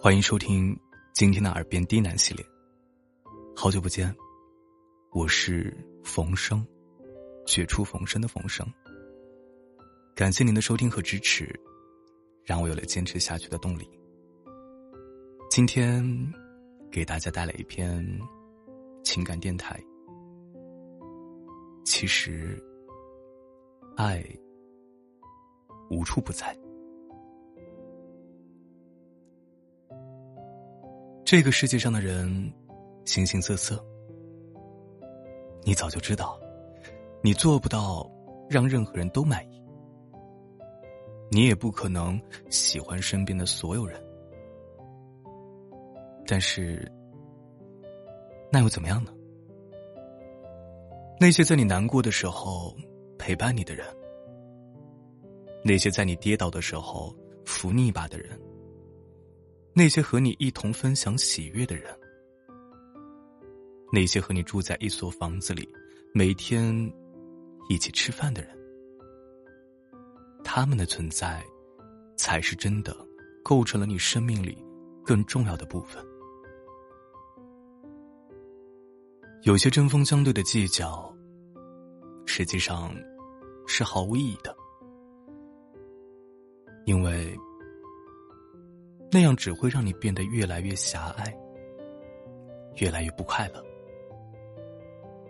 欢迎收听今天的耳边低喃系列。好久不见，我是冯生，绝处逢生的冯生。感谢您的收听和支持，让我有了坚持下去的动力。今天给大家带来一篇情感电台。其实，爱无处不在。这个世界上的人，形形色色。你早就知道，你做不到让任何人都满意，你也不可能喜欢身边的所有人。但是，那又怎么样呢？那些在你难过的时候陪伴你的人，那些在你跌倒的时候扶你一把的人。那些和你一同分享喜悦的人，那些和你住在一所房子里，每天一起吃饭的人，他们的存在，才是真的构成了你生命里更重要的部分。有些针锋相对的计较，实际上是毫无意义的，因为。那样只会让你变得越来越狭隘，越来越不快乐。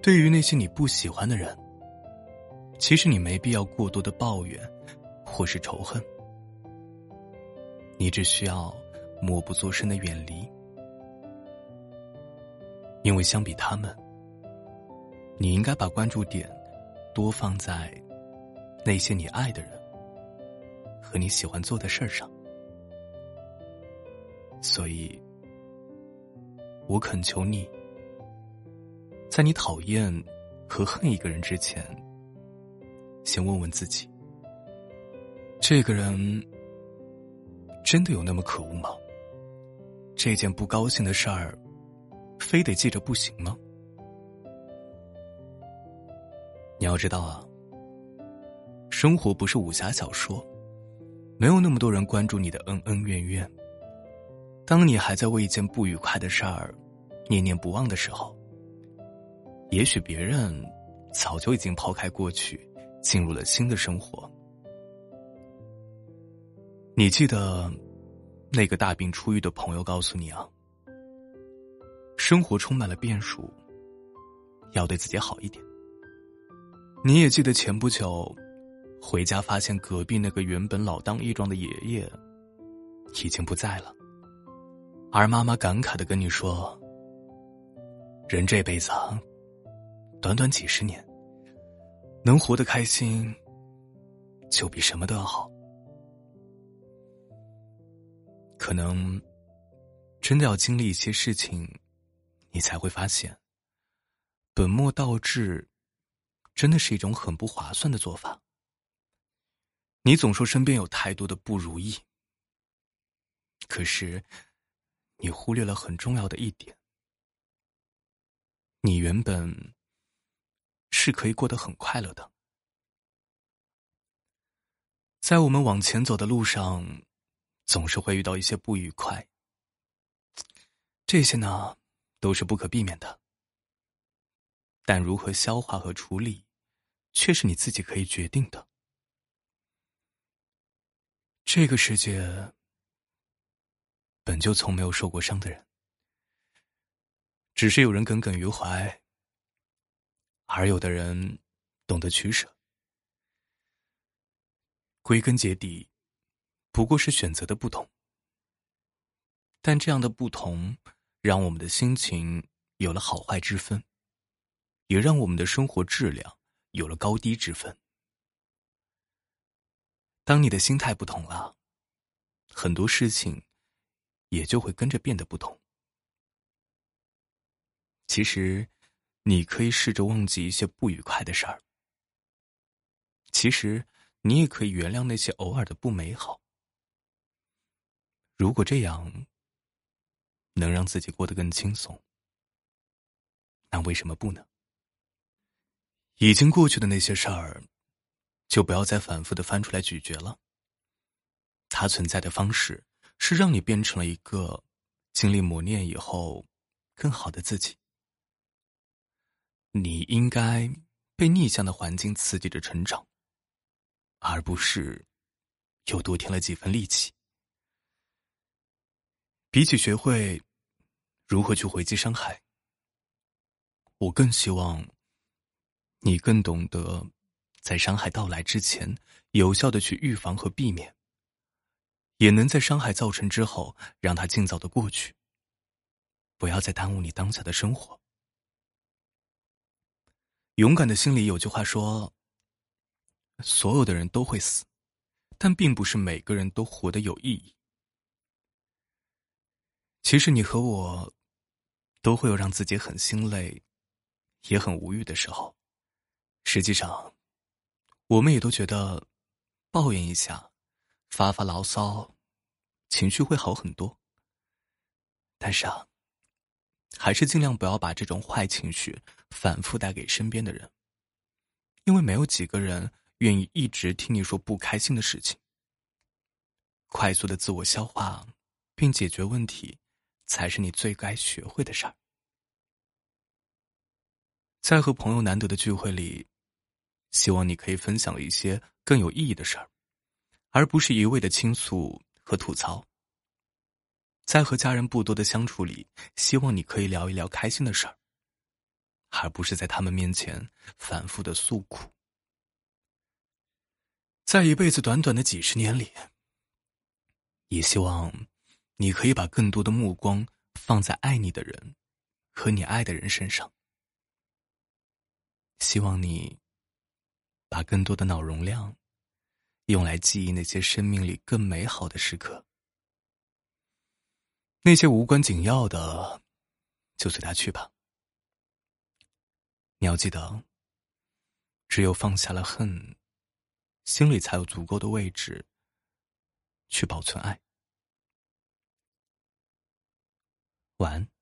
对于那些你不喜欢的人，其实你没必要过多的抱怨，或是仇恨，你只需要默不作声的远离，因为相比他们，你应该把关注点多放在那些你爱的人和你喜欢做的事儿上。所以，我恳求你，在你讨厌和恨一个人之前，先问问自己：这个人真的有那么可恶吗？这件不高兴的事儿，非得记着不行吗？你要知道啊，生活不是武侠小说，没有那么多人关注你的恩恩怨怨。当你还在为一件不愉快的事儿念念不忘的时候，也许别人早就已经抛开过去，进入了新的生活。你记得那个大病初愈的朋友告诉你啊，生活充满了变数，要对自己好一点。你也记得前不久回家发现隔壁那个原本老当益壮的爷爷已经不在了。而妈妈感慨的跟你说：“人这辈子，短短几十年，能活得开心，就比什么都要好。可能真的要经历一些事情，你才会发现，本末倒置，真的是一种很不划算的做法。你总说身边有太多的不如意，可是。”你忽略了很重要的一点，你原本是可以过得很快乐的。在我们往前走的路上，总是会遇到一些不愉快，这些呢都是不可避免的。但如何消化和处理，却是你自己可以决定的。这个世界。本就从没有受过伤的人，只是有人耿耿于怀，而有的人懂得取舍。归根结底，不过是选择的不同。但这样的不同，让我们的心情有了好坏之分，也让我们的生活质量有了高低之分。当你的心态不同了，很多事情。也就会跟着变得不同。其实，你可以试着忘记一些不愉快的事儿。其实，你也可以原谅那些偶尔的不美好。如果这样能让自己过得更轻松，那为什么不呢？已经过去的那些事儿，就不要再反复的翻出来咀嚼了。它存在的方式。是让你变成了一个经历磨练以后更好的自己。你应该被逆向的环境刺激着成长，而不是又多添了几分戾气。比起学会如何去回击伤害，我更希望你更懂得在伤害到来之前，有效的去预防和避免，也能在伤害造成之后，让它尽早的过去，不要再耽误你当下的生活。勇敢的心里有句话说：“所有的人都会死，但并不是每个人都活得有意义。”其实你和我都会有让自己很心累、也很无语的时候。实际上，我们也都觉得抱怨一下、发发牢骚，情绪会好很多。但是啊。还是尽量不要把这种坏情绪反复带给身边的人，因为没有几个人愿意一直听你说不开心的事情。快速的自我消化并解决问题，才是你最该学会的事儿。在和朋友难得的聚会里，希望你可以分享一些更有意义的事儿，而不是一味的倾诉和吐槽。在和家人不多的相处里，希望你可以聊一聊开心的事儿，而不是在他们面前反复的诉苦。在一辈子短短的几十年里，也希望你可以把更多的目光放在爱你的人和你爱的人身上。希望你把更多的脑容量用来记忆那些生命里更美好的时刻。那些无关紧要的，就随他去吧。你要记得，只有放下了恨，心里才有足够的位置去保存爱。晚安。